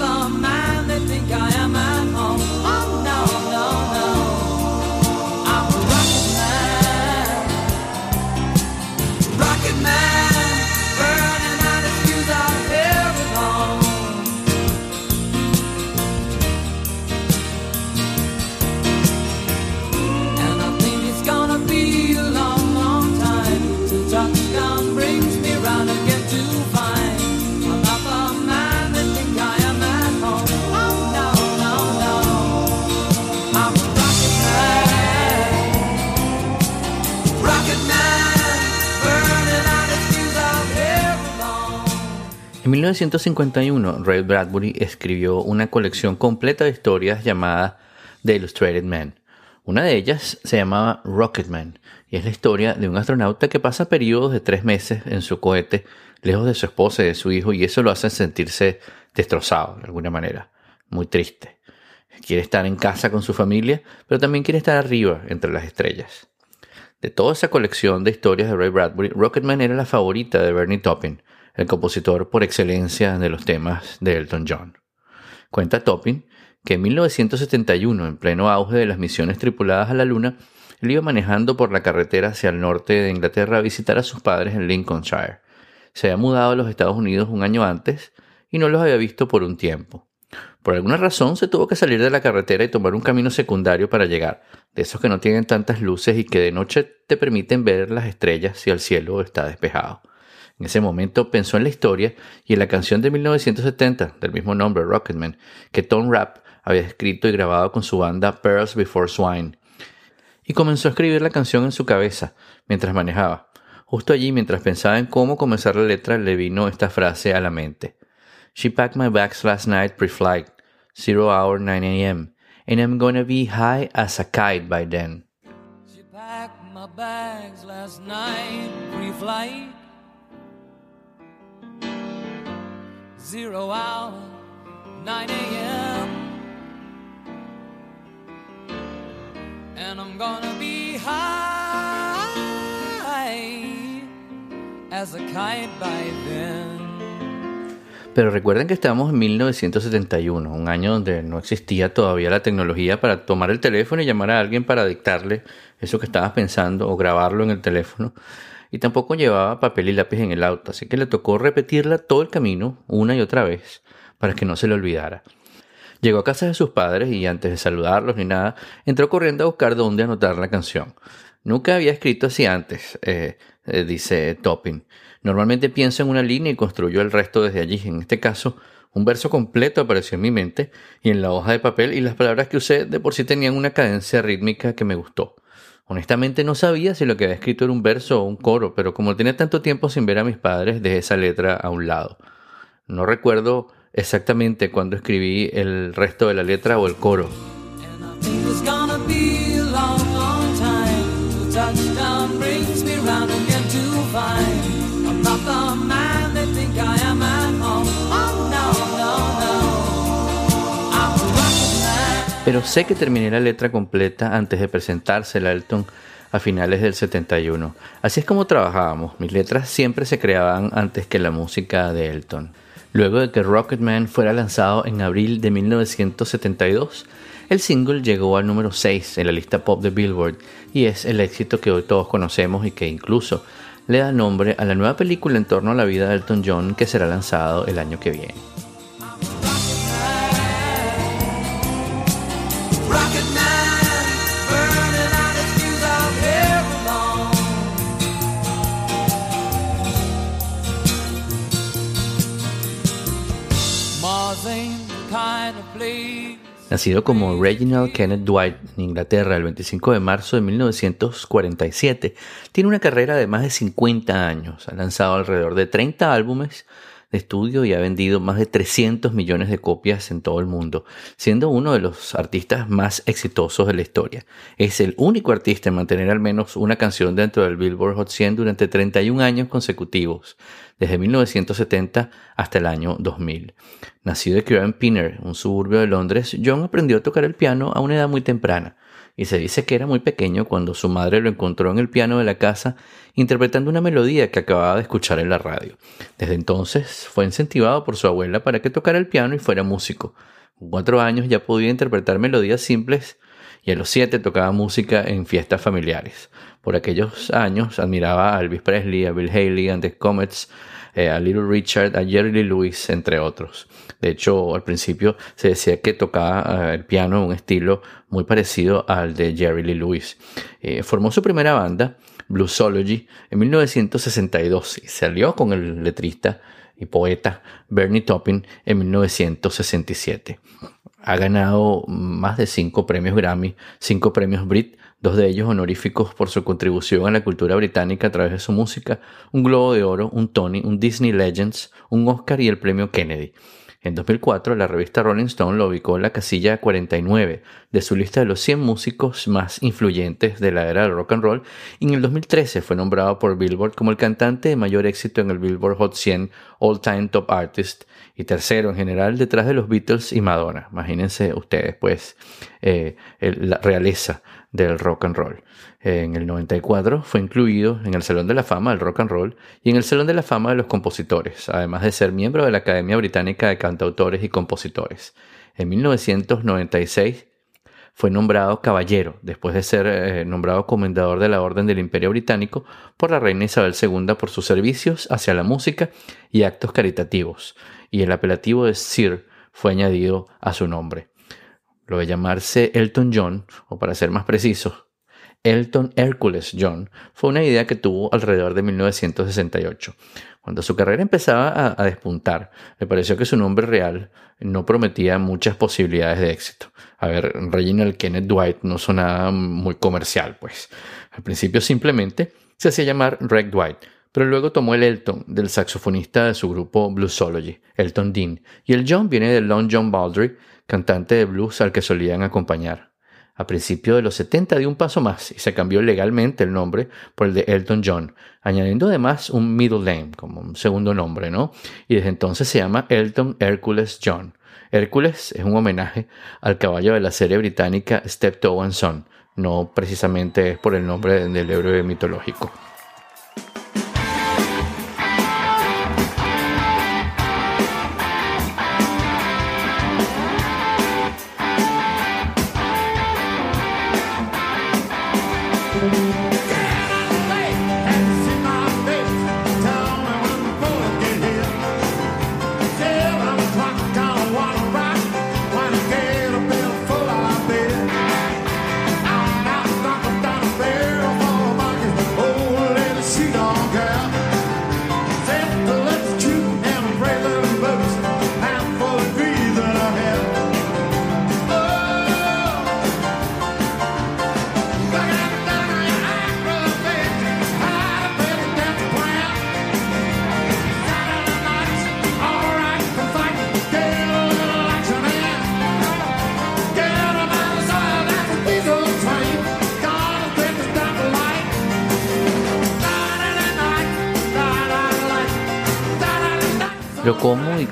I'm not 1951, Ray Bradbury escribió una colección completa de historias llamada The Illustrated Man. Una de ellas se llamaba Rocketman y es la historia de un astronauta que pasa periodos de tres meses en su cohete lejos de su esposa y de su hijo y eso lo hace sentirse destrozado de alguna manera, muy triste. Quiere estar en casa con su familia, pero también quiere estar arriba entre las estrellas. De toda esa colección de historias de Ray Bradbury, Rocketman era la favorita de Bernie Taupin, el compositor por excelencia de los temas de Elton John. Cuenta Taupin que en 1971, en pleno auge de las misiones tripuladas a la Luna, él iba manejando por la carretera hacia el norte de Inglaterra a visitar a sus padres en Lincolnshire. Se había mudado a los Estados Unidos un año antes y no los había visto por un tiempo. Por alguna razón se tuvo que salir de la carretera y tomar un camino secundario para llegar, de esos que no tienen tantas luces y que de noche te permiten ver las estrellas si el cielo está despejado. En ese momento pensó en la historia y en la canción de 1970 del mismo nombre, Rocketman, que Tom Rapp había escrito y grabado con su banda Pearls Before Swine. Y comenzó a escribir la canción en su cabeza mientras manejaba. Justo allí, mientras pensaba en cómo comenzar la letra, le vino esta frase a la mente. She packed my bags last night pre-flight, zero hour 9 a.m., and I'm gonna be high as a kite by then. She packed my bags last night, pre-flight. Zero hour, 9 a.m. And I'm gonna be high as a by then. Pero recuerden que estamos en 1971, un año donde no existía todavía la tecnología para tomar el teléfono y llamar a alguien para dictarle eso que estabas pensando o grabarlo en el teléfono. Y tampoco llevaba papel y lápiz en el auto, así que le tocó repetirla todo el camino, una y otra vez, para que no se le olvidara. Llegó a casa de sus padres y antes de saludarlos ni nada, entró corriendo a buscar dónde anotar la canción. Nunca había escrito así antes, eh, eh, dice Topping. Normalmente pienso en una línea y construyo el resto desde allí. En este caso, un verso completo apareció en mi mente y en la hoja de papel y las palabras que usé de por sí tenían una cadencia rítmica que me gustó. Honestamente no sabía si lo que había escrito era un verso o un coro, pero como tenía tanto tiempo sin ver a mis padres, dejé esa letra a un lado. No recuerdo exactamente cuándo escribí el resto de la letra o el coro, pero sé que terminé la letra completa antes de presentársela a Elton a finales del 71. Así es como trabajábamos, mis letras siempre se creaban antes que la música de Elton. Luego de que Rocketman fuera lanzado en abril de 1972, el single llegó al número 6 en la lista pop de Billboard y es el éxito que hoy todos conocemos y que incluso le da nombre a la nueva película en torno a la vida de Elton John que será lanzado el año que viene. Nacido como Reginald Kenneth Dwight en Inglaterra el 25 de marzo de 1947, tiene una carrera de más de 50 años. Ha lanzado alrededor de 30 álbumes de estudio y ha vendido más de 300 millones de copias en todo el mundo, siendo uno de los artistas más exitosos de la historia. Es el único artista en mantener al menos una canción dentro del Billboard Hot 100 durante 31 años consecutivos, desde 1970 hasta el año 2000. Nacido criado en Pinner, un suburbio de Londres, John aprendió a tocar el piano a una edad muy temprana y se dice que era muy pequeño cuando su madre lo encontró en el piano de la casa interpretando una melodía que acababa de escuchar en la radio. Desde entonces fue incentivado por su abuela para que tocara el piano y fuera músico. Con cuatro años ya podía interpretar melodías simples y a los siete tocaba música en fiestas familiares. Por aquellos años admiraba a Elvis Presley, a Bill Haley, a The Comets, eh, a Little Richard, a Jerry Lee Lewis, entre otros. De hecho, al principio se decía que tocaba eh, el piano en un estilo muy parecido al de Jerry Lee Lewis. Eh, formó su primera banda, Bluesology, en 1962 y salió con el letrista y poeta Bernie Taupin en 1967. Ha ganado más de cinco premios Grammy, cinco premios Brit, dos de ellos honoríficos por su contribución a la cultura británica a través de su música, un Globo de Oro, un Tony, un Disney Legends, un Oscar y el premio Kennedy. En 2004, la revista Rolling Stone lo ubicó en la casilla 49 de su lista de los 100 músicos más influyentes de la era del rock and roll y en el 2013 fue nombrado por Billboard como el cantante de mayor éxito en el Billboard Hot 100 All Time Top Artist y tercero en general detrás de los Beatles y Madonna. Imagínense ustedes, pues, eh, la realeza del rock and roll. En el 94 fue incluido en el Salón de la Fama del Rock and Roll y en el Salón de la Fama de los Compositores, además de ser miembro de la Academia Británica de Cantautores y Compositores. En 1996 fue nombrado caballero después de ser eh, nombrado comendador de la Orden del Imperio Británico por la reina Isabel II por sus servicios hacia la música y actos caritativos, y el apelativo de Sir fue añadido a su nombre. Lo de llamarse Elton John, o para ser más precisos, Elton Hercules John, fue una idea que tuvo alrededor de 1968. Cuando su carrera empezaba a, despuntar, le pareció que su nombre real no prometía muchas posibilidades de éxito. A ver, Reginald Kenneth Dwight no sonaba muy comercial, pues. Al principio simplemente se hacía llamar Reg Dwight, pero luego tomó el Elton del saxofonista de su grupo Bluesology, Elton Dean, y el John viene de Long John Baldry, cantante de blues al que solían acompañar. A principios de los 70 dio un paso más y se cambió legalmente el nombre por el de Elton John, añadiendo además un middle name, como un segundo nombre, ¿no? Y desde entonces se llama Elton Hercules John. Hércules es un homenaje al caballo de la serie británica Steptoe and Son, no precisamente es por el nombre del héroe mitológico.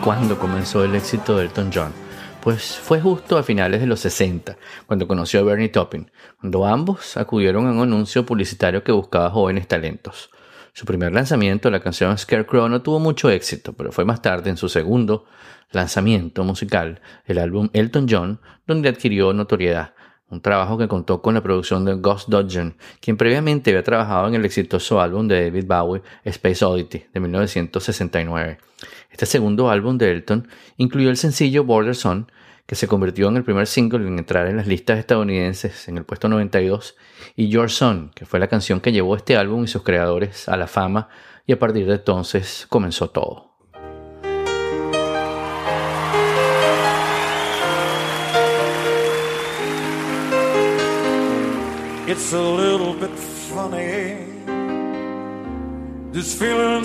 Cuándo comenzó el éxito de Elton John? Pues fue justo a finales de los 60, cuando conoció a Bernie Taupin, cuando ambos acudieron a un anuncio publicitario que buscaba jóvenes talentos. Su primer lanzamiento, la canción Scarecrow, no tuvo mucho éxito, pero fue más tarde, en su segundo lanzamiento musical, el álbum Elton John, donde adquirió notoriedad. un trabajo que contó con la producción de Gus Dudgeon, quien previamente había trabajado en el exitoso álbum de David Bowie, Space Oddity, de 1969. Este segundo álbum de Elton incluyó el sencillo Border Son, que se convirtió en el primer single en entrar en las listas estadounidenses en el puesto 92, y Your Son, que fue la canción que llevó este álbum y sus creadores a la fama, y a partir de entonces comenzó todo. It's a little bit funny, feeling.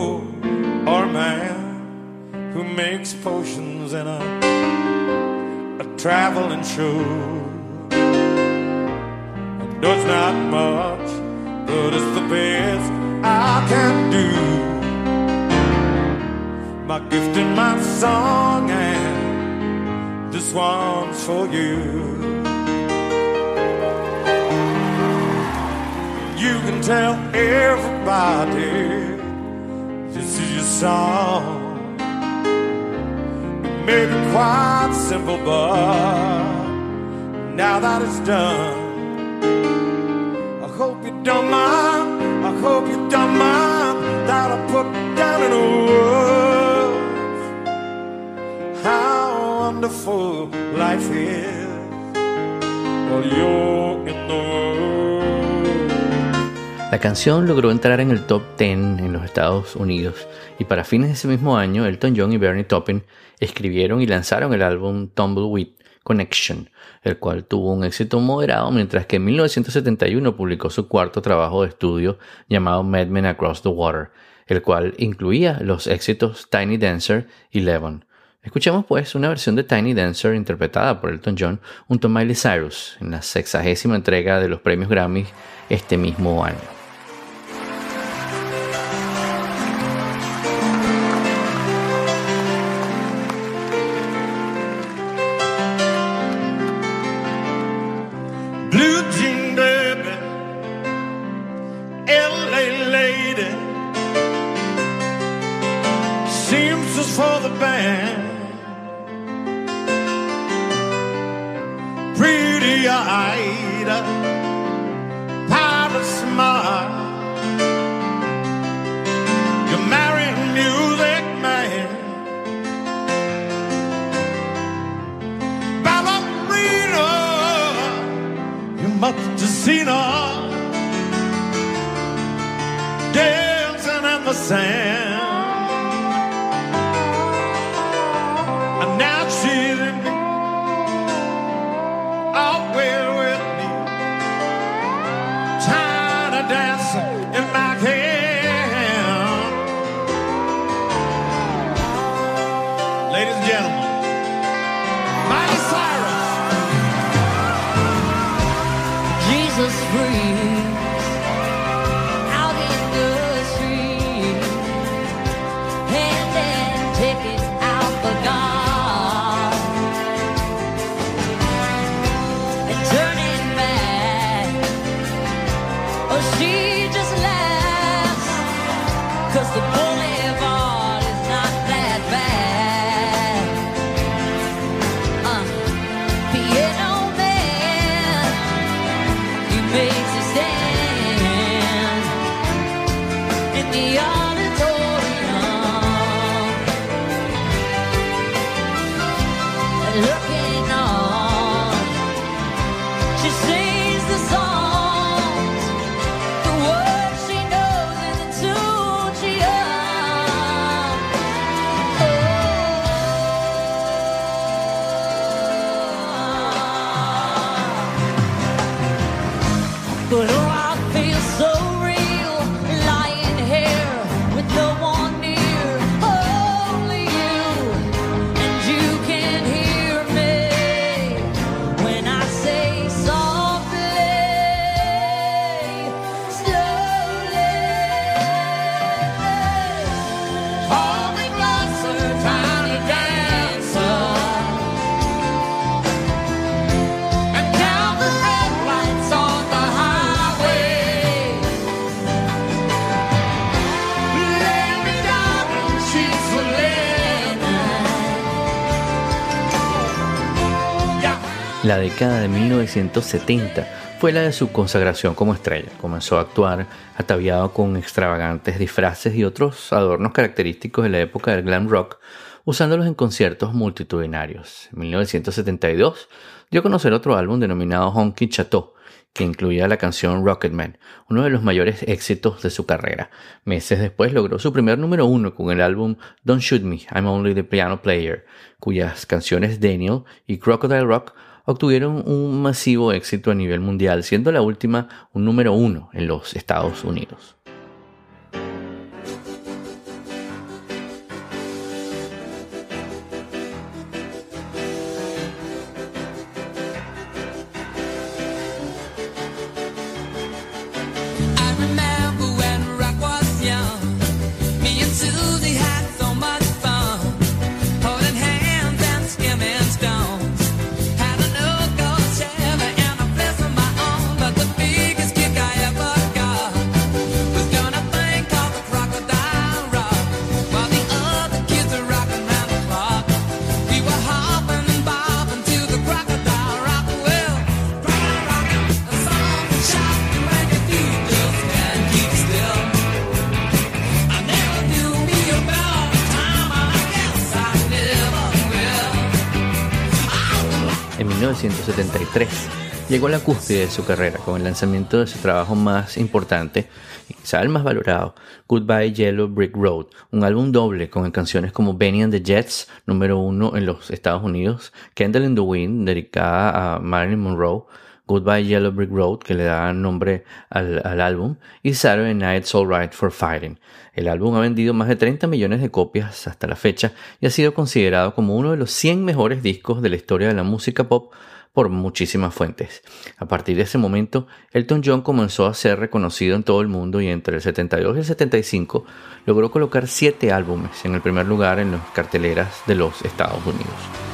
or a man who makes potions in a, a traveling show. I know it's not much, but it's the best I can do. My gift and my song, and this one's for you. You can tell everybody song. It may be quite simple, but now that it's done, I hope you don't mind. I hope you don't mind that I put down in words how wonderful life is while you're in the world. La canción logró entrar en el top 10 en los Estados Unidos y para fines de ese mismo año Elton John y Bernie Taupin escribieron y lanzaron el álbum Tumbleweed Connection, el cual tuvo un éxito moderado mientras que en 1971 publicó su cuarto trabajo de estudio llamado Mad Men Across the Water, el cual incluía los éxitos Tiny Dancer y Levon. Escuchemos pues una versión de Tiny Dancer interpretada por Elton John junto a Miley Cyrus en la sexagésima entrega de los premios Grammy este mismo año. Pretty eyed, pirate smile. You're marrying music man. Ballerina, you must have seen her dancing in the sand. free. La década de 1970 fue la de su consagración como estrella. Comenzó a actuar ataviado con extravagantes disfraces y otros adornos característicos de la época del glam rock, usándolos en conciertos multitudinarios. En 1972 dio a conocer otro álbum denominado Honky Chateau, que incluía la canción Rocketman, uno de los mayores éxitos de su carrera. Meses después logró su primer número uno con el álbum Don't Shoot Me, I'm Only the Piano Player, cuyas canciones Daniel y Crocodile Rock obtuvieron un masivo éxito a nivel mundial, siendo la última un número uno en los Estados Unidos. 1973. Llegó a la cúspide de su carrera con el lanzamiento de su trabajo más importante y quizá el más valorado, Goodbye Yellow Brick Road, un álbum doble con canciones como Benny and the Jets, número uno en los Estados Unidos, Candle in the Wind, dedicada a Marilyn Monroe, Goodbye Yellow Brick Road, que le da nombre al, álbum, y Saturday Night's Alright for Fighting. El álbum ha vendido más de 30 millones de copias hasta la fecha y ha sido considerado como uno de los 100 mejores discos de la historia de la música pop por muchísimas fuentes. A partir de ese momento, Elton John comenzó a ser reconocido en todo el mundo y entre el 72 y el 75 logró colocar 7 álbumes en el primer lugar en las carteleras de los Estados Unidos.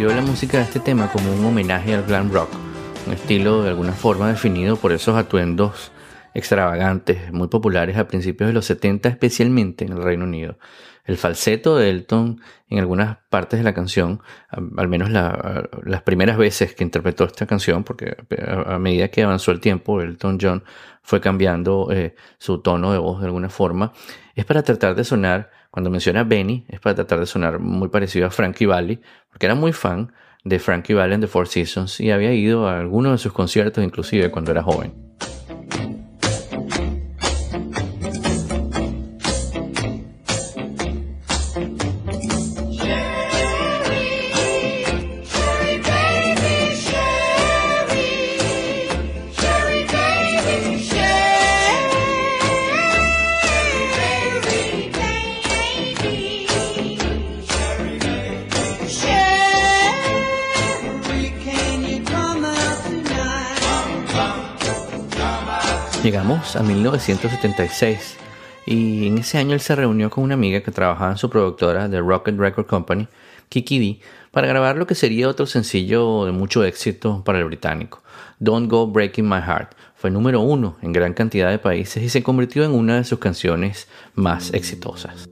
La música de este tema como un homenaje al glam rock, un estilo de alguna forma definido por esos atuendos extravagantes, muy populares a principios de los 70, especialmente en el Reino Unido. El falseto de Elton en algunas partes de la canción, al menos la- las primeras veces que interpretó esta canción, porque a, a medida que avanzó el tiempo, Elton John fue cambiando eh, su tono de voz de alguna forma, es para tratar de sonar, cuando menciona Benny, es para tratar de sonar muy parecido a Frankie Valli, porque era muy fan de Frankie Valli en The Four Seasons y había ido a algunos de sus conciertos inclusive cuando era joven. Llegamos a 1976 y en ese año él se reunió con una amiga que trabajaba en su productora de Rocket Record Company, Kiki D, para grabar lo que sería otro sencillo de mucho éxito para el británico, Don't Go Breaking My Heart. Fue número uno en gran cantidad de países y se convirtió en una de sus canciones más exitosas.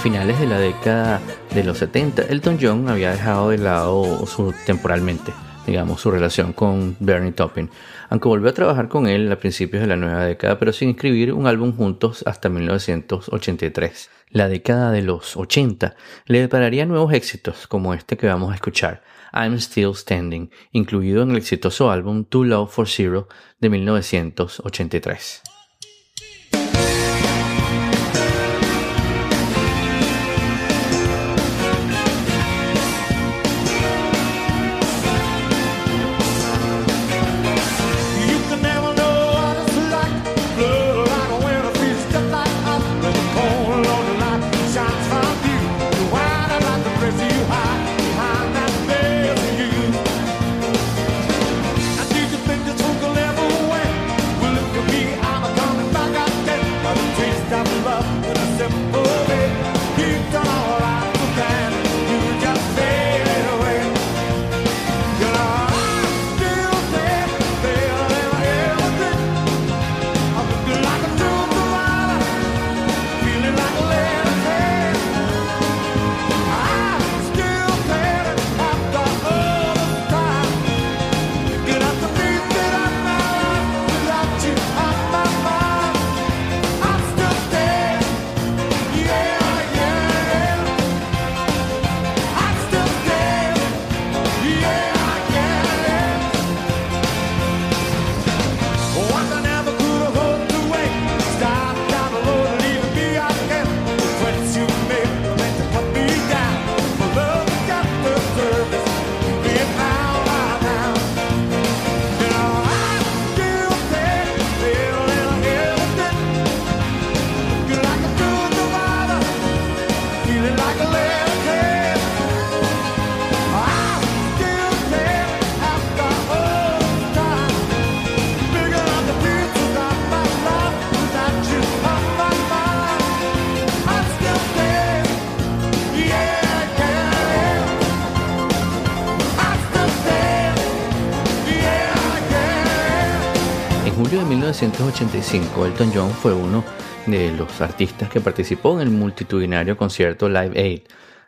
Finales de la década de los 70, Elton John había dejado de lado temporalmente, digamos, su relación con Bernie Taupin, aunque volvió a trabajar con él a principios de la nueva década, pero sin escribir un álbum juntos hasta 1983. La década de los 80 le depararía nuevos éxitos como este que vamos a escuchar, I'm Still Standing, incluido en el exitoso álbum Too Low for Zero de 1983. Julio de 1985, Elton John fue uno de los artistas que participó en el multitudinario concierto Live Aid,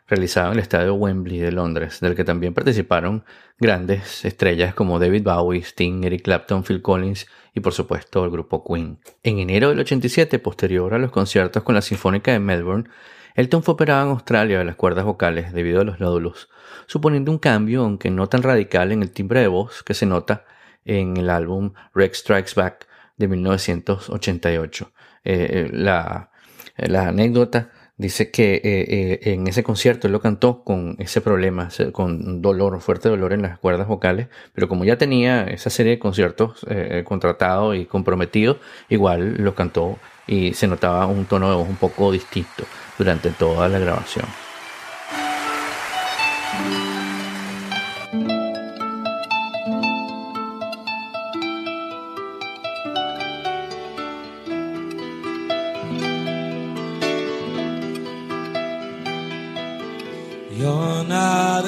realizado en el estadio Wembley de Londres, del que también participaron grandes estrellas como David Bowie, Sting, Eric Clapton, Phil Collins y por supuesto el grupo Queen. En enero del 87, posterior a los conciertos con la Sinfónica de Melbourne, Elton fue operado en Australia de las cuerdas vocales debido a los nódulos, suponiendo un cambio, aunque no tan radical, en el timbre de voz que se nota en el álbum Rex Strikes Back de 1988. Eh, eh, la, la anécdota dice que eh, eh, en ese concierto él lo cantó con ese problema, con dolor, fuerte dolor en las cuerdas vocales, pero como ya tenía esa serie de conciertos eh, contratados y comprometidos, igual lo cantó y se notaba un tono de voz un poco distinto durante toda la grabación.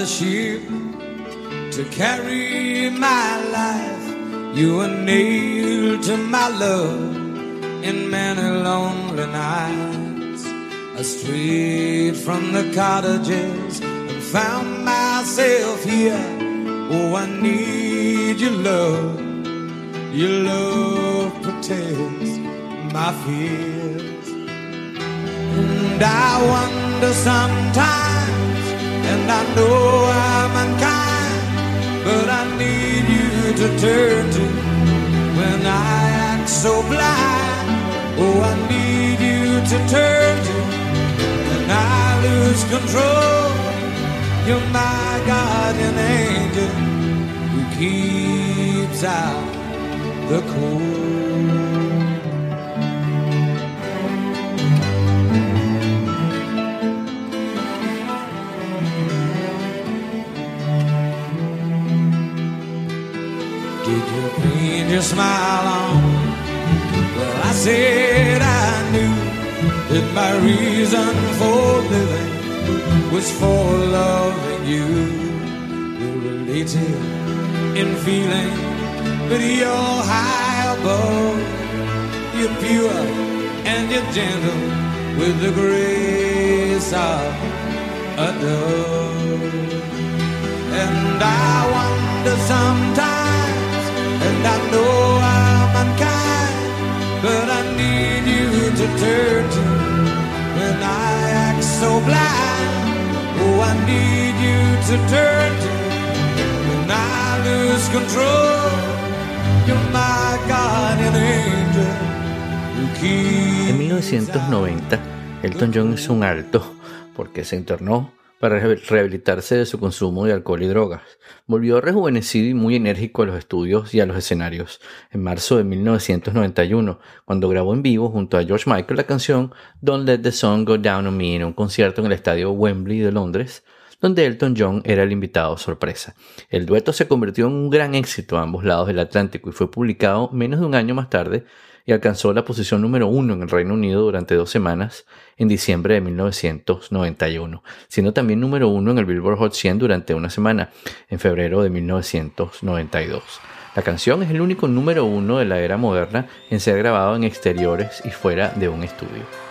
Ship to carry my life. You were nailed to my love in many lonely nights. I strayed from the cottages and found myself here. Oh, I need your love. Your love protects my fears. And I wonder sometimes, and I know I'm unkind, but I need you to turn to when I act so blind. Oh, I need you to turn to when I lose control. You're my guardian angel who keeps out the cold. You your smile on? Well, I said I knew that my reason for living was for loving you. We're related in feeling, but you're high above. You're pure and you're gentle with the grace of a dove. And I wonder sometimes, En 1990, Elton John hizo un alto porque se internó para rehabil- rehabilitarse de su consumo de alcohol y drogas. Volvió rejuvenecido y muy enérgico a los estudios y a los escenarios. En marzo de 1991, cuando grabó en vivo junto a George Michael la canción Don't Let the Sun Go Down on Me en un concierto en el estadio Wembley de Londres, donde Elton John era el invitado sorpresa. El dueto se convirtió en un gran éxito a ambos lados del Atlántico y fue publicado menos de un año más tarde y alcanzó la posición número uno en el Reino Unido durante dos semanas en diciembre de 1991, siendo también número uno en el Billboard Hot 100 durante una semana en febrero de 1992. La canción es el único número uno de la era moderna en ser grabado en exteriores y fuera de un estudio.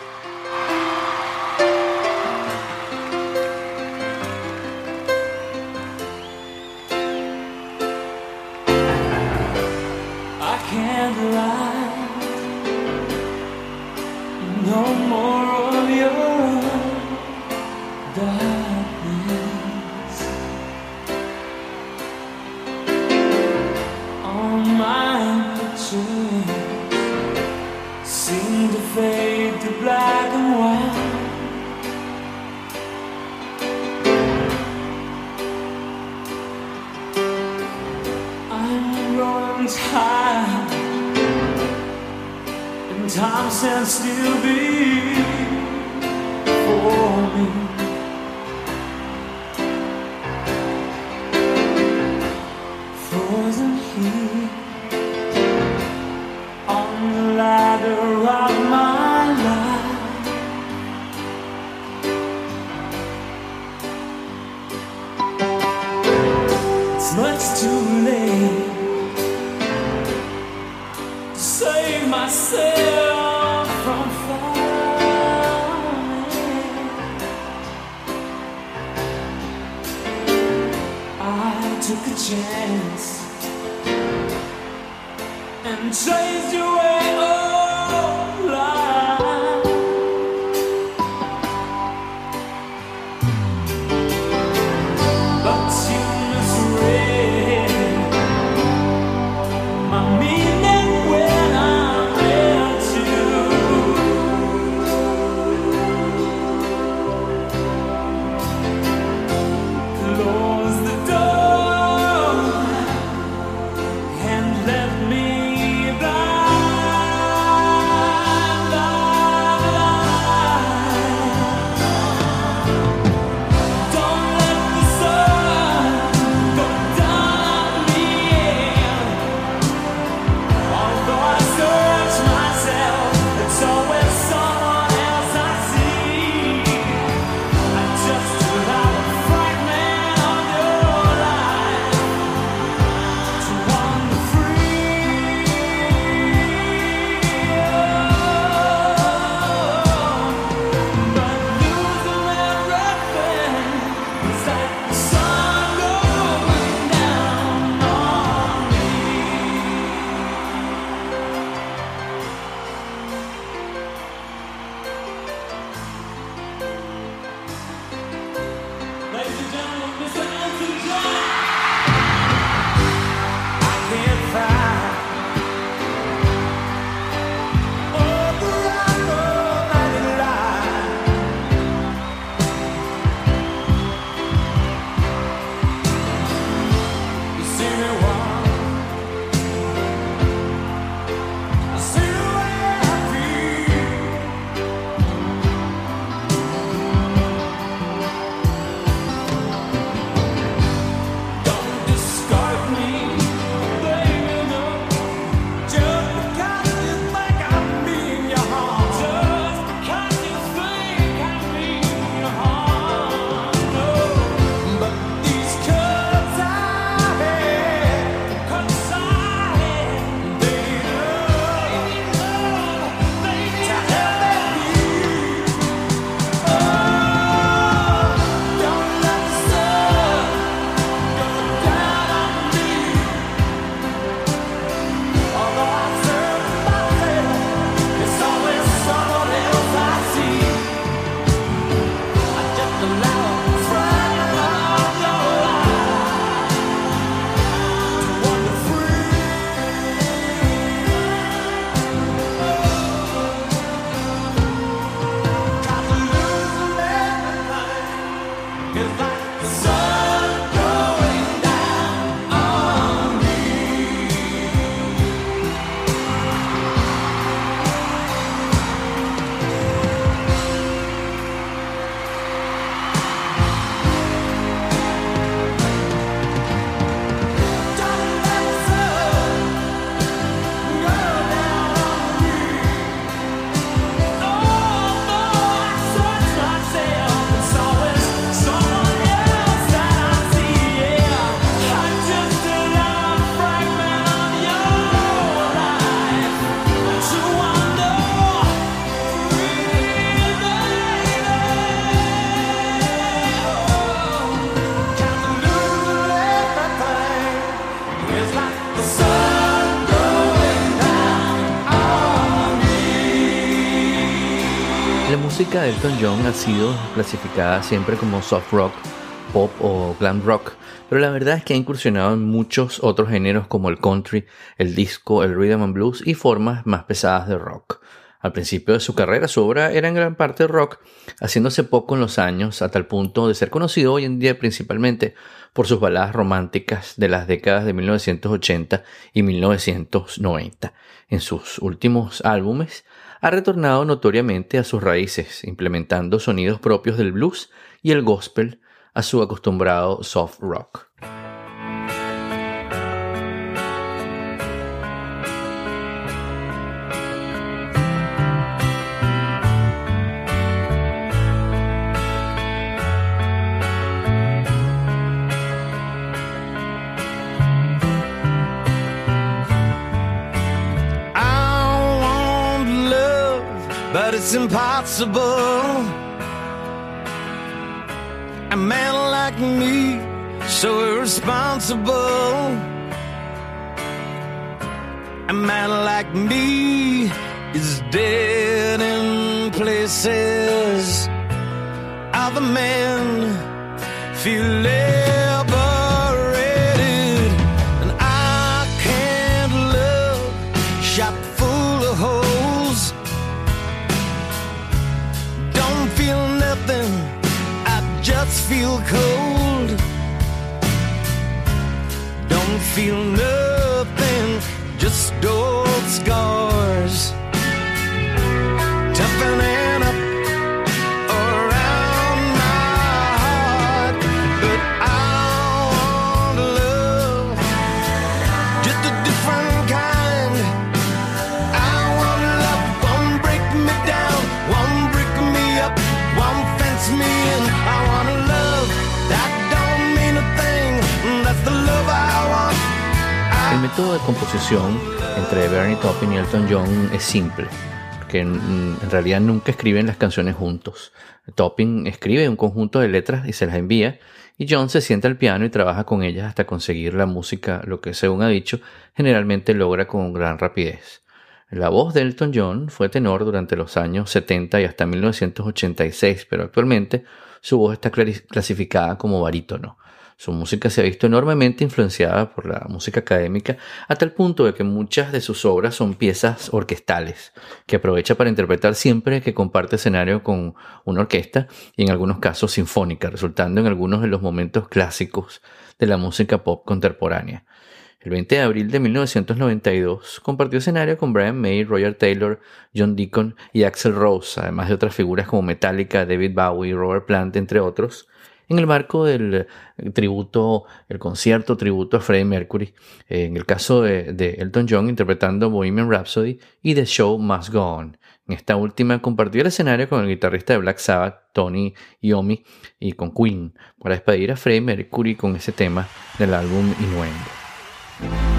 Took a chance and chased you away. La música de Elton John ha sido clasificada siempre como soft rock, pop o glam rock, pero la verdad es que ha incursionado en muchos otros géneros como el country, el disco, el rhythm and blues y formas más pesadas de rock. Al principio de su carrera, su obra era en gran parte rock, haciéndose poco en los años a tal punto de ser conocido hoy en día principalmente por sus baladas románticas de las décadas de 1980 y 1990. En sus últimos álbumes ha retornado notoriamente a sus raíces, implementando sonidos propios del blues y el gospel a su acostumbrado soft rock. Impossible. A man like me, so irresponsible. A man like me is dead in places. Other men feel liberated, composición entre Bernie Taupin y Elton John es simple, porque en, realidad nunca escriben las canciones juntos. Taupin escribe un conjunto de letras y se las envía, y John se sienta al piano y trabaja con ellas hasta conseguir la música, lo que según ha dicho, generalmente logra con gran rapidez. La voz de Elton John fue tenor durante los años 70 y hasta 1986, pero actualmente su voz está clasificada como barítono. Su música se ha visto enormemente influenciada por la música académica a tal punto de que muchas de sus obras son piezas orquestales, que aprovecha para interpretar siempre que comparte escenario con una orquesta y en algunos casos sinfónica, resultando en algunos de los momentos clásicos de la música pop contemporánea. El 20 de abril de 1992 compartió escenario con Brian May, Roger Taylor, John Deacon y Axel Rose, además de otras figuras como Metallica, David Bowie, Robert Plant, entre otros, en el marco del eh, tributo, el concierto tributo a Freddie Mercury, eh, en el caso de, Elton John interpretando Bohemian Rhapsody y The Show Must Go On. En esta última compartió el escenario con el guitarrista de Black Sabbath, Tony Iommi, y con Queen, para despedir a Freddie Mercury con ese tema del álbum Innuendo.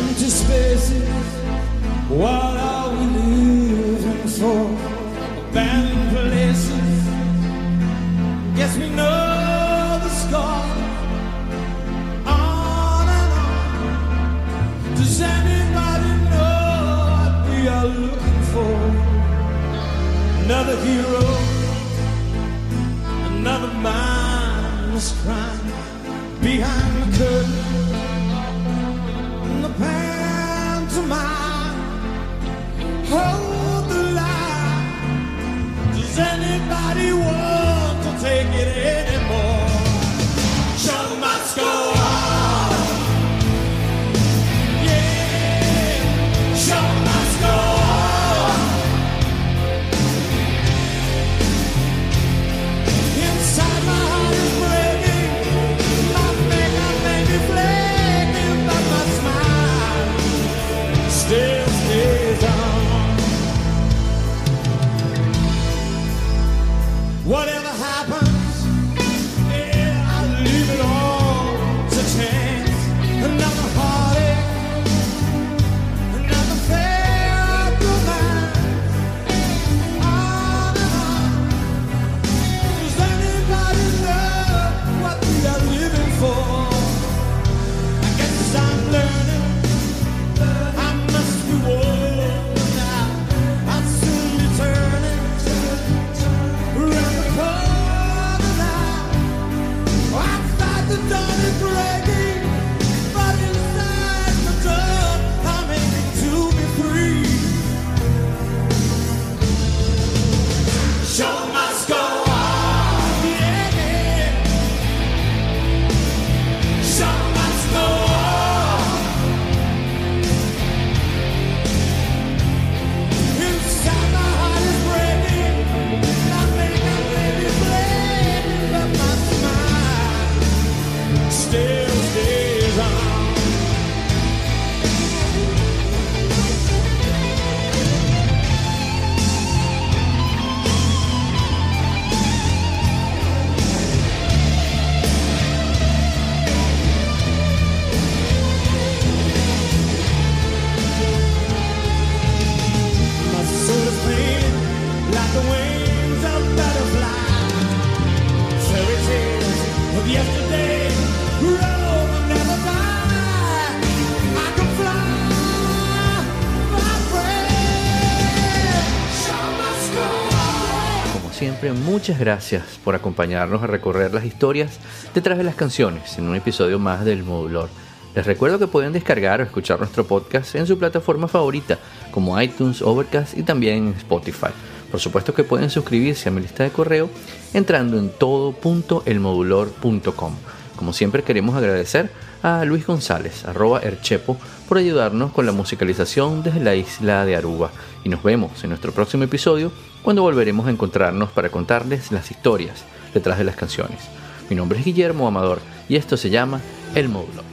Empty spaces, what are we living for? Abandoned places, guess we know the score. On and on. Does anybody know what we are looking for? Another hero, muchas gracias por acompañarnos a recorrer las historias detrás de las canciones en un episodio más del Modulor. Les recuerdo que pueden descargar o escuchar nuestro podcast en su plataforma favorita, como iTunes, Overcast y también en Spotify. Por supuesto que pueden suscribirse a mi lista de correo entrando en todo.elmodulor.com. Como siempre queremos agradecer a Luis González, arroba Erchepo, por ayudarnos con la musicalización desde la isla de Aruba. Y nos vemos en nuestro próximo episodio cuando volveremos a encontrarnos para contarles las historias detrás de las canciones. Mi nombre es Guillermo Amador y esto se llama El Módulo.